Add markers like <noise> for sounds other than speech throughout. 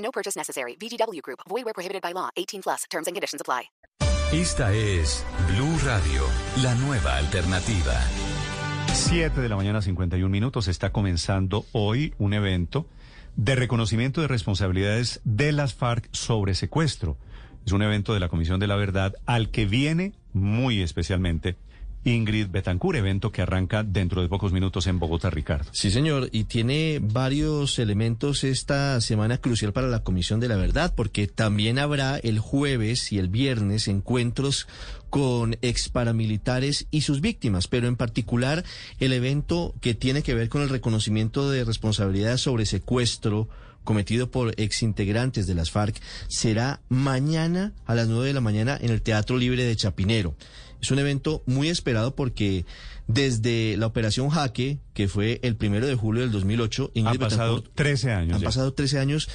No purchase necessary. VGW Group. Void where prohibited by law. 18 plus. Terms and conditions apply. Esta es Blue Radio, la nueva alternativa. 7 de la mañana, 51 minutos. Está comenzando hoy un evento de reconocimiento de responsabilidades de las FARC sobre secuestro. Es un evento de la Comisión de la Verdad al que viene muy especialmente Ingrid Betancourt, evento que arranca dentro de pocos minutos en Bogotá, Ricardo. Sí, señor, y tiene varios elementos esta semana crucial para la Comisión de la Verdad, porque también habrá el jueves y el viernes encuentros con ex paramilitares y sus víctimas, pero en particular el evento que tiene que ver con el reconocimiento de responsabilidades sobre secuestro cometido por exintegrantes de las FARC será mañana a las 9 de la mañana en el Teatro Libre de Chapinero. Es un evento muy esperado porque desde la operación Jaque, que fue el primero de julio del 2008, Ingrid han pasado 13 años. Han pasado 13 años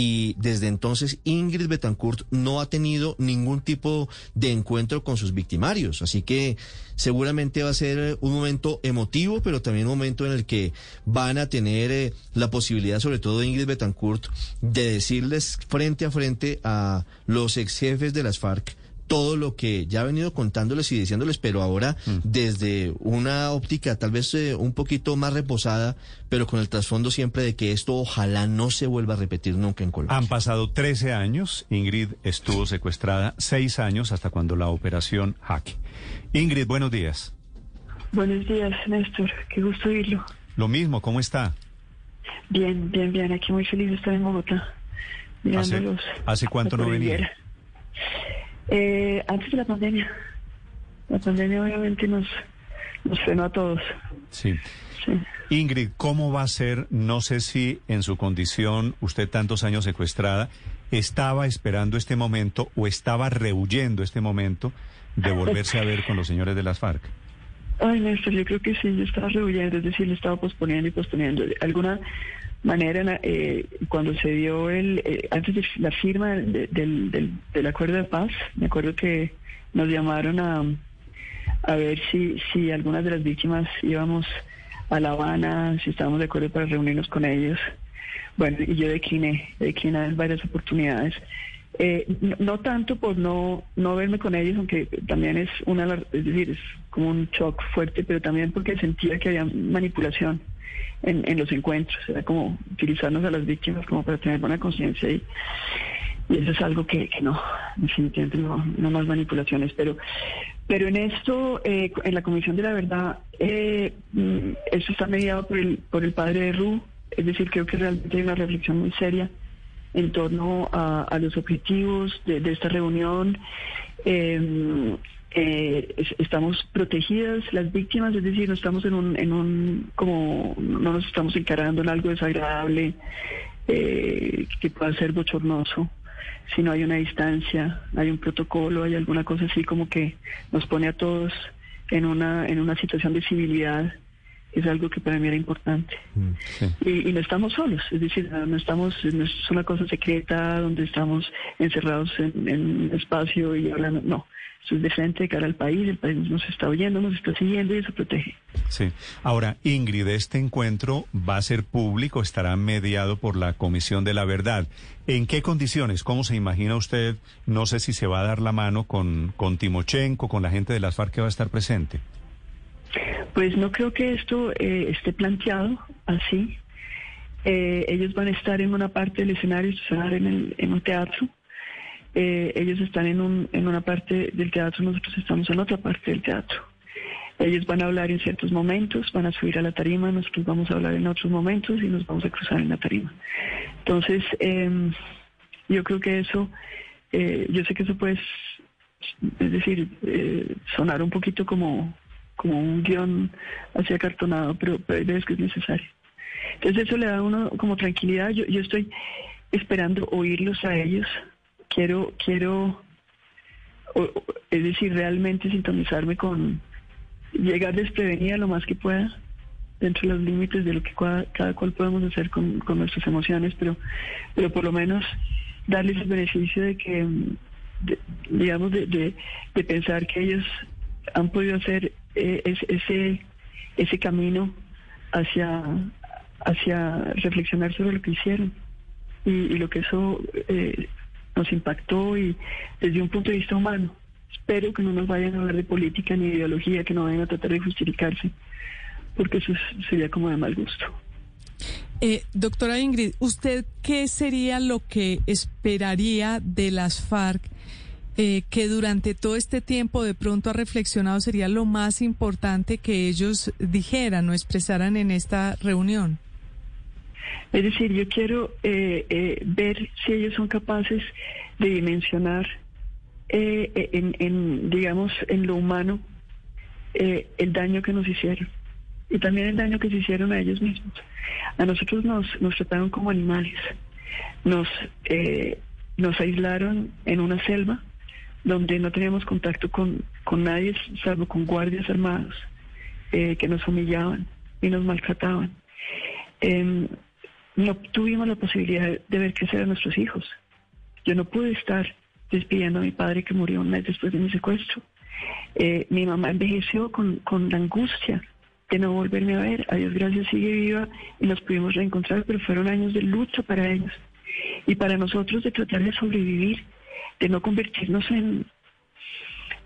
y desde entonces Ingrid Betancourt no ha tenido ningún tipo de encuentro con sus victimarios. Así que seguramente va a ser un momento emotivo, pero también un momento en el que van a tener eh, la posibilidad, sobre todo Ingrid Betancourt, de decirles frente a frente a los ex jefes de las FARC todo lo que ya ha venido contándoles y diciéndoles, pero ahora mm. desde una óptica tal vez eh, un poquito más reposada, pero con el trasfondo siempre de que esto ojalá no se vuelva a repetir nunca en Colombia. Han pasado 13 años, Ingrid estuvo secuestrada seis años hasta cuando la operación Jaque. Ingrid, buenos días. Buenos días, Néstor, qué gusto oírlo. Lo mismo, ¿cómo está? Bien, bien, bien, aquí muy feliz de estar en Bogotá. ¿Hace, ¿hace cuánto no venía? Eh, antes de la pandemia. La pandemia obviamente nos, nos frenó a todos. Sí. Ingrid, ¿cómo va a ser? No sé si en su condición, usted tantos años secuestrada, estaba esperando este momento o estaba rehuyendo este momento de volverse a ver con los señores de las FARC. Ay, Néstor, yo creo que sí, yo estaba rehuyendo, es decir, le estaba posponiendo y posponiendo. Alguna manera, eh, cuando se dio el, eh, antes de la firma del, del, del, acuerdo de paz, me acuerdo que nos llamaron a, a ver si, si algunas de las víctimas íbamos a La Habana, si estábamos de acuerdo para reunirnos con ellos. Bueno, y yo decliné, decliné varias oportunidades. Eh, no, tanto por no, no verme con ellos, aunque también es una, es decir, es como un shock fuerte, pero también porque sentía que había manipulación en, en los encuentros, era como utilizarnos a las víctimas como para tener buena conciencia y, y eso es algo que, que no, definitivamente no, no más manipulaciones, pero pero en esto, eh, en la Comisión de la Verdad, eh, mm, eso está mediado por el, por el padre de Ru, es decir, creo que realmente hay una reflexión muy seria en torno a, los objetivos de, esta reunión. Em, eh, estamos protegidas las víctimas, es decir, no estamos en un, en un como no nos estamos encarando en algo desagradable eh, que pueda ser bochornoso, sino hay una distancia, hay un protocolo, hay alguna cosa así como que nos pone a todos en una en una situación de civilidad es algo que para mí era importante. Mm, y, no estamos solos, es decir, no, estamos, no es una cosa secreta donde estamos encerrados en, en un espacio y hablando, no. Eso es de frente de cara al país, el país nos está oyendo, nos está siguiendo y eso protege. Sí. Ahora, Ingrid, este encuentro va a ser público, estará mediado por la Comisión de la Verdad. ¿En qué condiciones? ¿Cómo se imagina usted? No sé si se va a dar la mano con, con Timochenko, con la gente de las FARC que va a estar presente. Pues no creo que esto eh, esté planteado así. Eh, ellos van a estar en una parte del escenario, estar en, en un teatro. Eh, ellos están en, un, en una parte del teatro, nosotros estamos en otra parte del teatro. Ellos van a hablar en ciertos momentos, van a subir a la tarima, nosotros vamos a hablar en otros momentos y nos vamos a cruzar en la tarima. Entonces, em, yo creo que eso, yo sé que eso puede, es decir, sonar un poquito como como un guion así acartonado, pero, pero es que es necesario. Entonces eso le da a uno como tranquilidad. Yo, estoy esperando oírlos a ellos. Quiero, quiero, o- es decir, realmente sintonizarme con llegar desprevenida lo más que pueda dentro de los límites de lo que cada cual podemos hacer con, con nuestras emociones, pero, pero por lo menos darles el beneficio de que, mm, digamos, de- de pensar que ellos han podido hacer eh, es- ese, ese camino hacia, hacia reflexionar sobre lo que hicieron y, y lo que eso eh, nos impactó y desde un punto de vista humano. Espero que no nos vayan a hablar de política ni de ideología, que no vayan a tratar de justificarse, porque eso es- sería como de mal gusto. Eh, doctora Ingrid, ¿usted qué sería lo que esperaría de las FARC eh, que durante todo este tiempo de pronto ha reflexionado sería lo más importante que ellos dijeran o expresaran en esta reunión? Es decir, yo quiero eh, eh, ver si ellos son capaces de dimensionar eh, eh, en, en, digamos, en lo humano eh, el daño que nos hicieron y también el daño que se hicieron a ellos mismos. A nosotros nos, nos trataron como animales, nos, eh, nos aislaron en una selva donde no teníamos contacto con, con nadie salvo con guardias armados eh, que nos humillaban y nos maltrataban. Em, no tuvimos la posibilidad de ver crecer a nuestros hijos. Yo no pude estar despidiendo a mi padre que murió un mes después de mi secuestro. Eh, mi mamá envejeció con, con la angustia de no volverme a ver. A Dios gracias sigue viva y nos pudimos reencontrar, pero fueron años de lucha para ellos. Y para nosotros de tratar de sobrevivir, de no convertirnos en,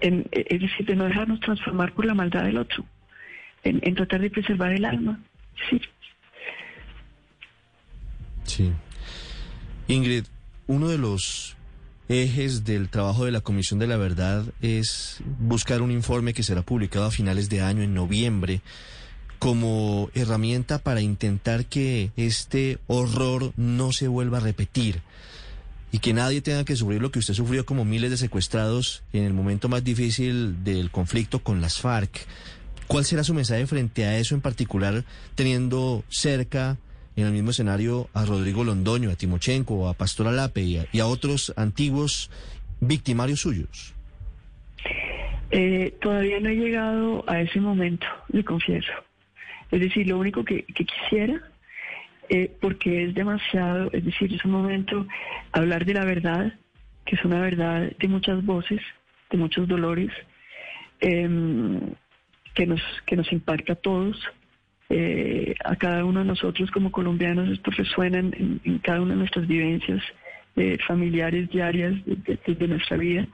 en es decir, de no dejarnos transformar por la maldad del otro, en, en tratar de preservar el alma. Sí. Sí. Ingrid, uno de los ejes del trabajo de la Comisión de la Verdad es buscar un informe que será publicado a finales de año, en noviembre, como herramienta para intentar que este horror no se vuelva a repetir y que nadie tenga que sufrir lo que usted sufrió como miles de secuestrados en el momento más difícil del conflicto con las FARC. ¿Cuál será su mensaje frente a eso en particular, teniendo cerca en el mismo escenario a Rodrigo Londoño, a Timochenko, a Pastor Alape y a, otros antiguos victimarios suyos? Eh, todavía no he llegado a ese momento, le confieso. Es decir, lo único que quisiera, eh, porque es demasiado, es decir, es un momento hablar de la verdad, que es una verdad de muchas voces, de muchos dolores, em, que, nos, que nos impacta a todos. Eh, a cada uno de nosotros como colombianos esto resuena en, en- cada una de nuestras vivencias eh, familiares diarias de, nuestra vida.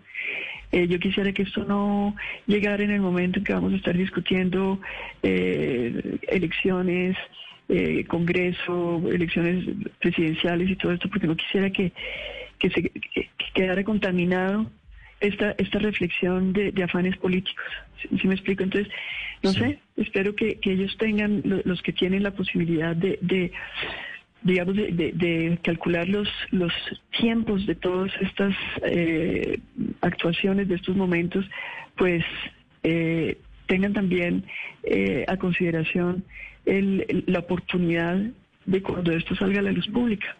Eh, yo quisiera que esto no llegara en el momento en que vamos a estar discutiendo elecciones, eh, Congreso, elecciones presidenciales y todo esto, porque no quisiera que, que se que- que quedara contaminado esta esta reflexión de, de afanes políticos. ¿Sí, me explico? Entonces, no Sí. sé, espero que, que ellos tengan, lo- los que tienen la posibilidad de, de digamos, de, de- de calcular los, los tiempos de todas estas eh, actuaciones, de estos momentos, pues eh, tengan también eh, a consideración el- la oportunidad de cuando esto salga a la luz pública.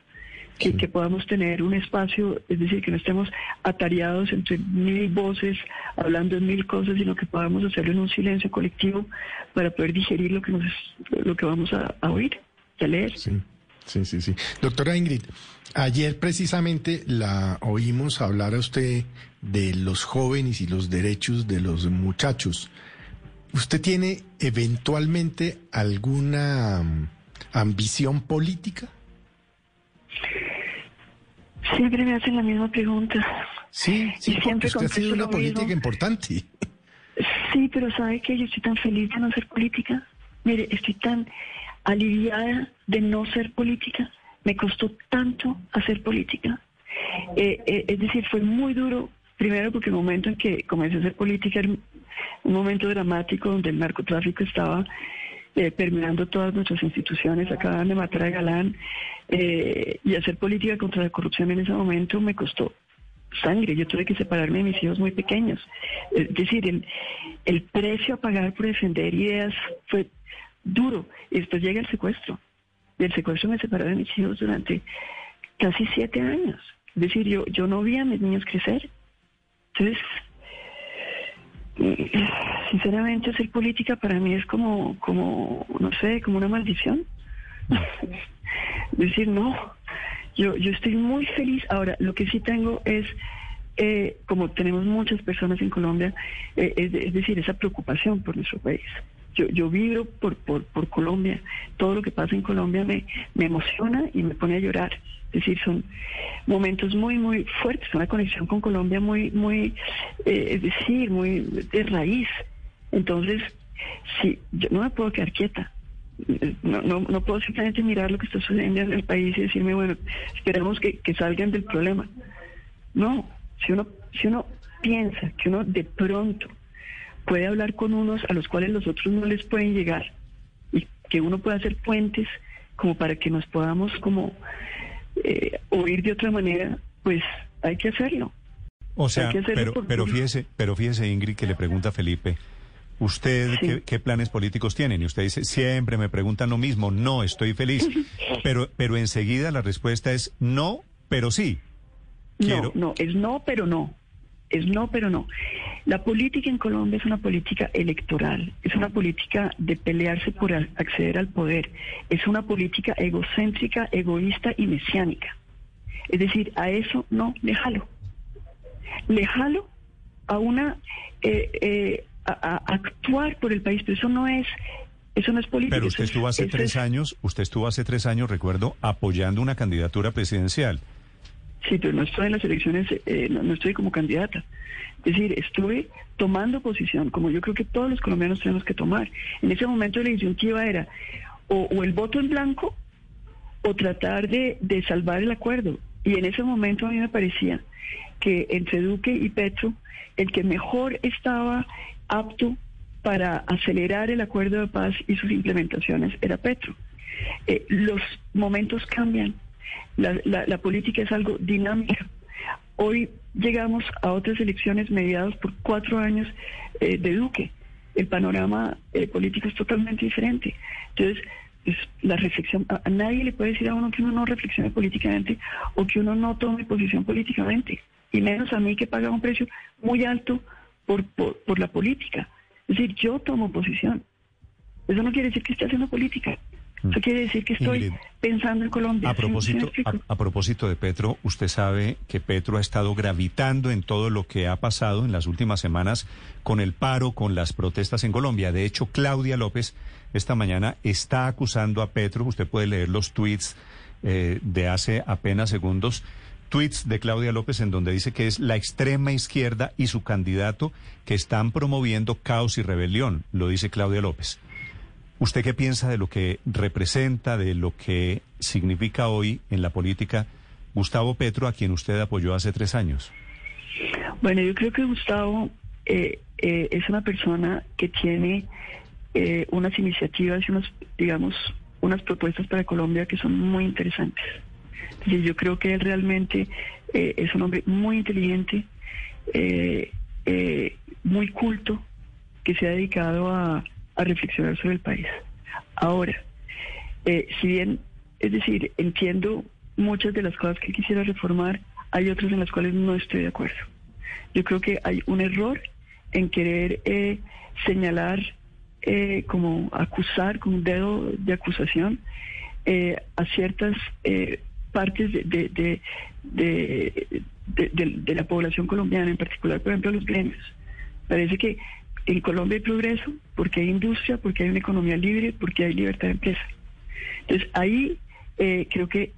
Que, que podamos tener un espacio, es decir, que no estemos atareados entre mil voces, hablando de mil cosas, sino que podamos hacerlo en un silencio colectivo para poder digerir lo que, nos, lo que vamos a, a oír y a leer. Sí, sí, sí, sí. Doctora Ingrid, ayer precisamente la oímos hablar a usted de los jóvenes y los derechos de los muchachos. ¿Usted tiene eventualmente alguna mm, ambición política? Siempre me hacen la misma pregunta. Sí, sí, Y siempre usted ha sido una política mismo. importante. Sí, pero ¿sabe que Yo estoy tan feliz de no ser política. Mire, estoy tan aliviada de no ser política. Me costó tanto hacer política. Eh, eh, es decir, fue muy duro, primero porque el momento en que comencé a hacer política un momento dramático donde el narcotráfico estaba eh, permeando todas nuestras instituciones, acababan de matar a Galán, eh, y hacer política contra la corrupción en ese momento me costó sangre, yo tuve que separarme de mis hijos muy pequeños. Es decir, el, el precio a pagar por defender ideas fue duro, y después llega el secuestro. Y el secuestro me separó de mis hijos durante casi siete años. Es decir, yo, yo no vi a mis niños crecer. Entonces, sinceramente, hacer política para mí es como, como no sé, como una maldición. decir, no, yo, yo estoy muy feliz. Ahora, lo que sí tengo es, eh, como tenemos muchas personas en Colombia, eh, es, es decir, esa preocupación por nuestro país. Yo, yo vibro por, por, por Colombia. Todo lo que pasa en Colombia me, me emociona y me pone a llorar. Es decir, son momentos muy, muy fuertes, una conexión con Colombia muy, muy, eh, es decir, muy de raíz. Entonces, sí, yo no me puedo quedar quieta. No, no, no puedo simplemente mirar lo que está sucediendo en el país y decirme, bueno, esperemos que, que salgan del problema. No, si uno, si uno piensa que uno de pronto puede hablar con unos a los cuales los otros no les pueden llegar y que uno puede hacer puentes como para que nos podamos como eh, oír de otra manera, pues hay que hacerlo. O sea, pero, pero fíjese, pero fíjese Ingrid que le pregunta a Felipe, ¿usted Sí. qué, qué planes políticos tienen? Y usted dice, siempre me preguntan lo mismo, no, estoy feliz. <laughs> pero, pero enseguida la respuesta es no, pero sí. Quiero- No, no, es no, pero no. Es no, pero no. La política en Colombia es una política electoral, es una política de pelearse por acceder al poder, es una política egocéntrica, egoísta y mesiánica. Es decir, a eso no le jalo. Le jalo a una eh, eh, a, a actuar por el país, pero eso no es eso no es política. Pero usted es- estuvo hace tres es- años, usted estuvo hace tres años, recuerdo, apoyando una candidatura presidencial. Sí, pero no estoy en las elecciones, eh, no, no estoy como candidata. Es decir, estuve tomando posición, como yo creo que todos los colombianos tenemos que tomar. En ese momento la disyuntiva era o, o el voto en blanco o tratar de, salvar el acuerdo. Y en ese momento a mí me parecía que entre Duque y Petro, el que mejor estaba apto para acelerar el acuerdo de paz y sus implementaciones era Petro. Eh, los momentos cambian, la, la- la política es algo dinámica. Hoy llegamos a otras elecciones mediadas por cuatro años eh, de Duque. El panorama eh, político es totalmente diferente. Entonces, pues, la reflexión, a, nadie le puede decir a uno que uno no reflexione políticamente o que uno no tome posición políticamente. Y menos a mí que paga un precio muy alto por, por la política. Es decir, yo tomo posición. Eso no quiere decir que esté haciendo política. Eso quiere decir que estoy Ingrid, pensando en Colombia. A ¿Sí- sí me propósito, a propósito de Petro, usted sabe que Petro ha estado gravitando en todo lo que ha pasado en las últimas semanas con el paro, con las protestas en Colombia. De hecho, Claudia López esta mañana está acusando a Petro, usted puede leer los tweets eh, de hace apenas segundos, tweets de Claudia López en donde dice que es la extrema izquierda y su candidato que están promoviendo caos y rebelión, lo dice Claudia López. ¿Usted qué piensa de lo que representa, de lo que significa hoy en la política Gustavo Petro, a quien usted apoyó hace tres años? Bueno, yo creo que Gustavo eh, eh, es una persona que tiene eh, unas iniciativas y unas, digamos, unas propuestas para Colombia que son muy interesantes. Es decir, yo creo que él realmente eh, es un hombre muy inteligente, muy culto, que se ha dedicado a, a reflexionar sobre el país. Ahora, eh, si bien, es decir, entiendo muchas de las cosas que quisiera reformar, hay otras en las cuales no estoy de acuerdo. Yo creo que hay un error en querer eh, señalar, eh, como acusar con un dedo de acusación eh, a ciertas eh, partes de, de, la población colombiana, en particular, por ejemplo, los gremios. Parece que en Colombia hay progreso porque hay industria, porque hay una economía libre, porque hay libertad de empresa. Entonces ahí eh, creo que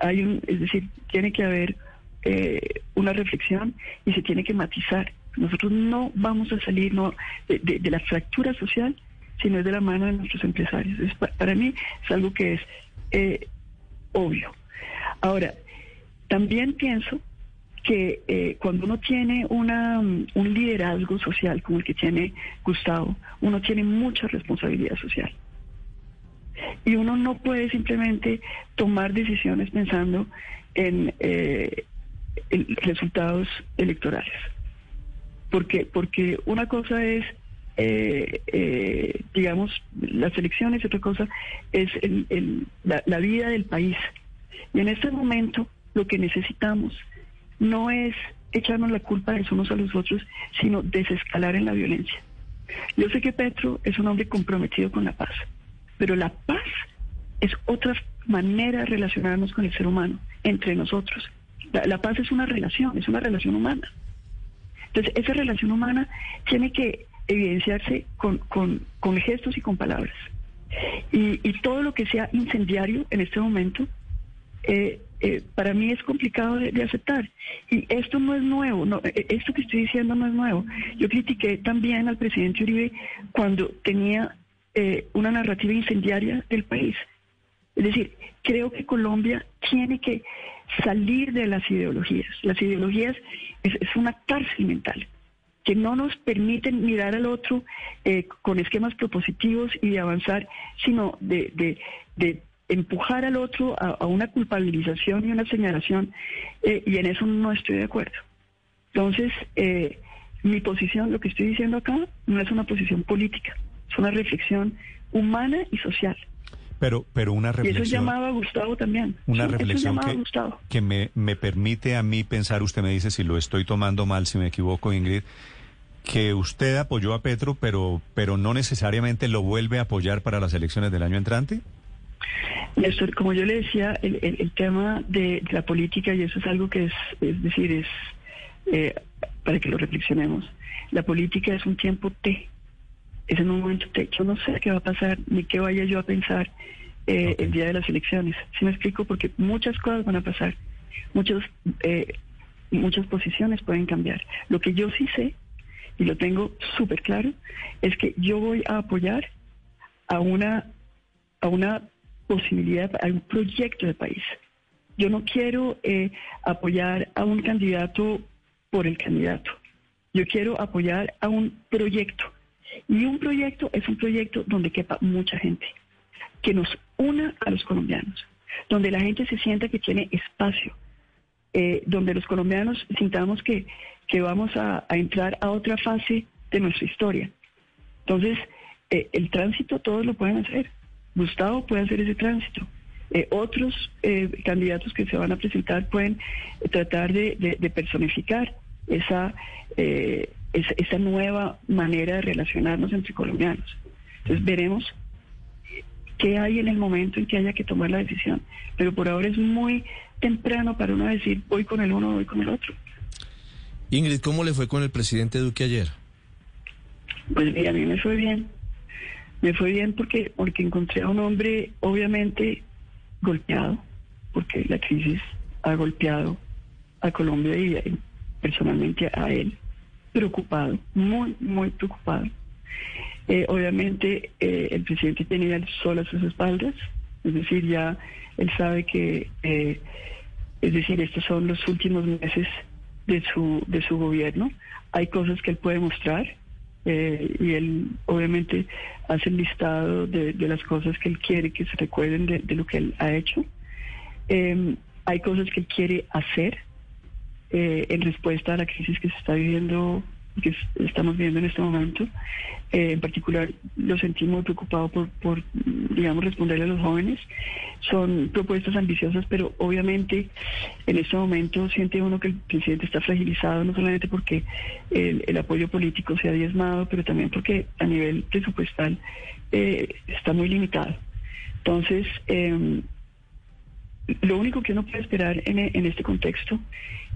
hay un, es decir, tiene que haber eh, una reflexión y se tiene que matizar. Nosotros no vamos a salir no, de, la fractura social, sino es de la mano de nuestros empresarios. Pa- para mí es algo que es eh, obvio. Ahora, también pienso que eh, cuando uno tiene una, mm, un liderazgo social como el que tiene Gustavo, uno tiene mucha responsabilidad social. Y uno no puede simplemente tomar decisiones pensando en, eh, resultados electorales. Porque, porque una cosa es, eh, eh, digamos, las elecciones y otra cosa es el- la, la vida del país. Y en este momento lo que necesitamos no es echarnos la culpa de los unos a los otros, sino desescalar en la violencia. Yo sé que Petro es un hombre comprometido con la paz, pero la paz es otra manera de relacionarnos con el ser humano, entre nosotros. La, paz es una relación, es una relación humana. Entonces, esa relación humana tiene que evidenciarse con, con, gestos y con palabras. Y, y, todo lo que sea incendiario en este momento, eh, eh, para mí es complicado de, aceptar. Y esto no es nuevo, no, eh, esto que estoy diciendo no es nuevo. Yo critiqué también al presidente Uribe cuando tenía eh, una narrativa incendiaria del país. Es decir, creo que Colombia tiene que salir de las ideologías. Las ideologías es, es una cárcel mental que no nos permiten mirar al otro eh, con esquemas propositivos y de avanzar, sino de, de, de empujar al otro a, a, una culpabilización y una señalación, eh, y en eso no estoy de acuerdo. Entonces, eh, mi posición, lo que estoy diciendo acá, no es una posición política, es una reflexión humana y social. Pero, pero una reflexión. Y eso llamaba a Gustavo también. Una sí, reflexión que, que me, me permite a mí pensar, usted me dice si lo estoy tomando mal, si me equivoco, Ingrid, que usted apoyó a Petro, pero, pero no necesariamente lo vuelve a apoyar para las elecciones del año entrante. Néstor, como yo le decía, el, el, el tema de, de, la política, y eso es algo que es, es decir, es eh, para que lo reflexionemos, la política es un tiempo T, es en un momento T. Yo no sé qué va a pasar, ni qué vaya yo a pensar eh, okay. el día de las elecciones. ¿Sí me explico? Porque muchas cosas van a pasar, muchas, eh, muchas posiciones pueden cambiar. Lo que yo sí sé y lo tengo súper claro, es que yo voy a apoyar a una, a una posibilidad, a un proyecto de país. Yo no quiero eh, apoyar a un candidato por el candidato. Yo quiero apoyar a un proyecto. Y un proyecto es un proyecto donde quepa mucha gente, que nos una a los colombianos, donde la gente se sienta que tiene espacio, eh, donde los colombianos sintamos que que vamos a, entrar a otra fase de nuestra historia. Entonces, eh, el tránsito todos lo pueden hacer. Gustavo puede hacer ese tránsito. Eh, otros eh, candidatos que se van a presentar pueden tratar de, de, de personificar esa, esa, esa, nueva manera de relacionarnos entre colombianos. Entonces, veremos qué hay en el momento en que haya que tomar la decisión. Pero por ahora es muy temprano para uno decir voy con el uno, voy con el otro. Ingrid, ¿cómo le fue con el presidente Duque ayer? Pues mira, a mí me fue bien. Me fue bien porque, porque encontré a un hombre obviamente golpeado, porque la crisis ha golpeado a Colombia y personalmente a él, preocupado, muy, muy preocupado. Eh, obviamente eh, el presidente tenía el sol a sus espaldas, es decir, ya él sabe que, eh, es decir, estos son los últimos meses de su, de su gobierno. Hay cosas que él puede mostrar eh, y él obviamente hace el listado de, de, las cosas que él quiere que se recuerden de, de lo que él ha hecho. Eh, hay cosas que él quiere hacer eh, en respuesta a la crisis que se está viviendo que estamos viendo en este momento. Eh, en particular, lo sentí muy preocupado por, digamos, responderle a los jóvenes. Son propuestas ambiciosas, pero obviamente en este momento siente uno que el presidente está fragilizado, no solamente porque el, apoyo político se ha diezmado, pero también porque a nivel presupuestal eh, está muy limitado. Entonces, eh, lo único que uno puede esperar en, en este contexto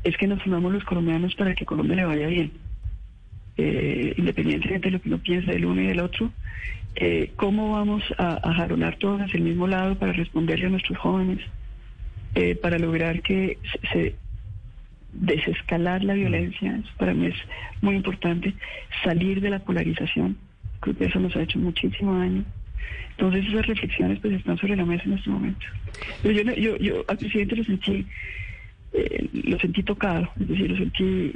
es que nos unamos los colombianos para que Colombia le vaya bien eh, independientemente de lo que uno piensa del uno y del otro, eh, cómo vamos a, a, jaronar todos hacia el mismo lado para responderle a nuestros jóvenes, eh, para lograr que se, se, desescalar la violencia, eso para mí es muy importante, salir de la polarización, creo que eso nos ha hecho muchísimo daño. Entonces esas reflexiones pues están sobre la mesa en este momento. Pero yo, yo, yo al presidente lo sentí, eh, lo sentí tocado, es decir, lo sentí,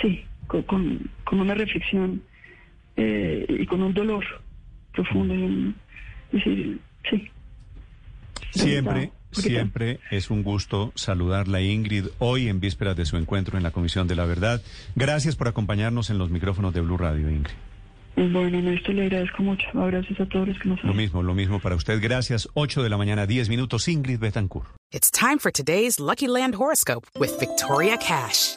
sí, con, con, con una reflexión eh, y con un dolor profundo. Y un, decir, sí. Siempre, siempre es un gusto saludarla, Ingrid, hoy en vísperas de su encuentro en la Comisión de la Verdad. Gracias por acompañarnos en los micrófonos de Blue Radio, Ingrid. Bueno, Néstor, le agradezco mucho. Gracias a todos los que nos Lo mismo, lo mismo para usted. Gracias. 8 de la mañana, 10 minutos. Ingrid Betancourt. It's time for today's Lucky Land horoscope with Victoria Cash.